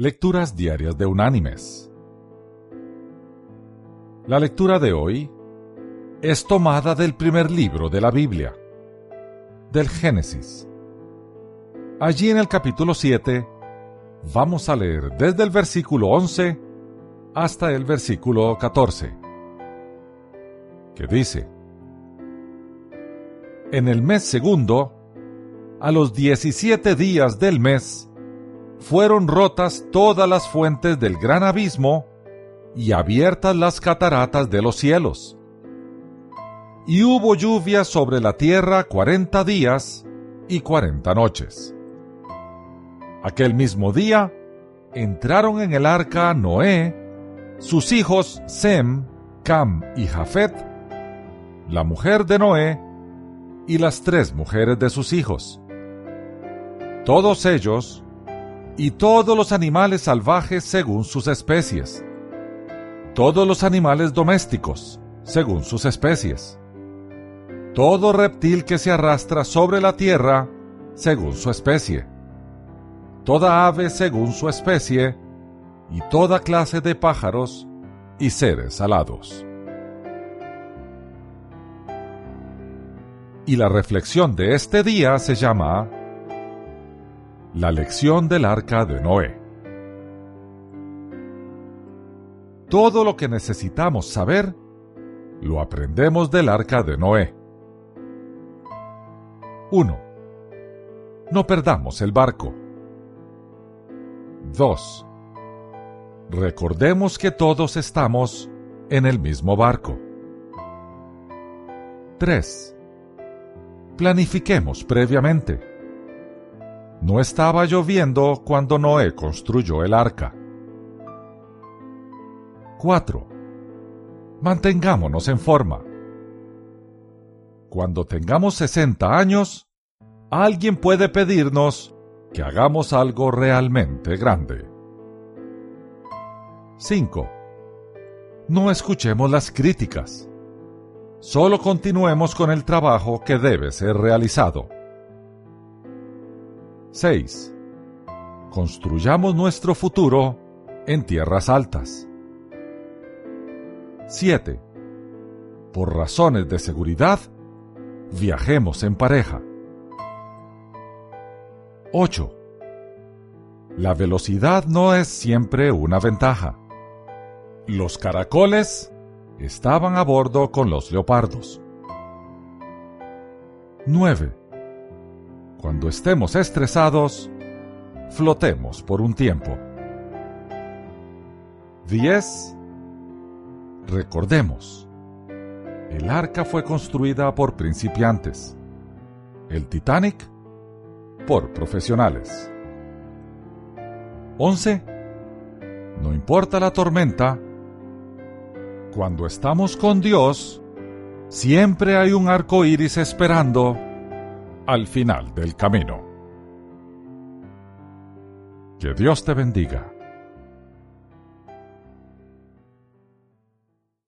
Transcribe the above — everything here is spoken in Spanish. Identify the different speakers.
Speaker 1: Lecturas Diarias de Unánimes. La lectura de hoy es tomada del primer libro de la Biblia, del Génesis. Allí en el capítulo 7 vamos a leer desde el versículo 11 hasta el versículo 14, que dice, En el mes segundo, a los 17 días del mes, fueron rotas todas las fuentes del gran abismo y abiertas las cataratas de los cielos. Y hubo lluvia sobre la tierra cuarenta días y cuarenta noches. Aquel mismo día entraron en el arca Noé, sus hijos Sem, Cam y Jafet, la mujer de Noé y las tres mujeres de sus hijos. Todos ellos y todos los animales salvajes según sus especies, todos los animales domésticos según sus especies, todo reptil que se arrastra sobre la tierra según su especie, toda ave según su especie, y toda clase de pájaros y seres alados. Y la reflexión de este día se llama la lección del arca de Noé. Todo lo que necesitamos saber lo aprendemos del arca de Noé. 1. No perdamos el barco. 2. Recordemos que todos estamos en el mismo barco. 3. Planifiquemos previamente. No estaba lloviendo cuando Noé construyó el arca. 4. Mantengámonos en forma. Cuando tengamos 60 años, alguien puede pedirnos que hagamos algo realmente grande. 5. No escuchemos las críticas. Solo continuemos con el trabajo que debe ser realizado. 6. Construyamos nuestro futuro en tierras altas. 7. Por razones de seguridad, viajemos en pareja. 8. La velocidad no es siempre una ventaja. Los caracoles estaban a bordo con los leopardos. 9 cuando estemos estresados, flotemos por un tiempo. 10. Recordemos, el arca fue construida por principiantes, el Titanic por profesionales. 11. No importa la tormenta, cuando estamos con Dios, siempre hay un arco iris esperando al final del camino. Que Dios te bendiga.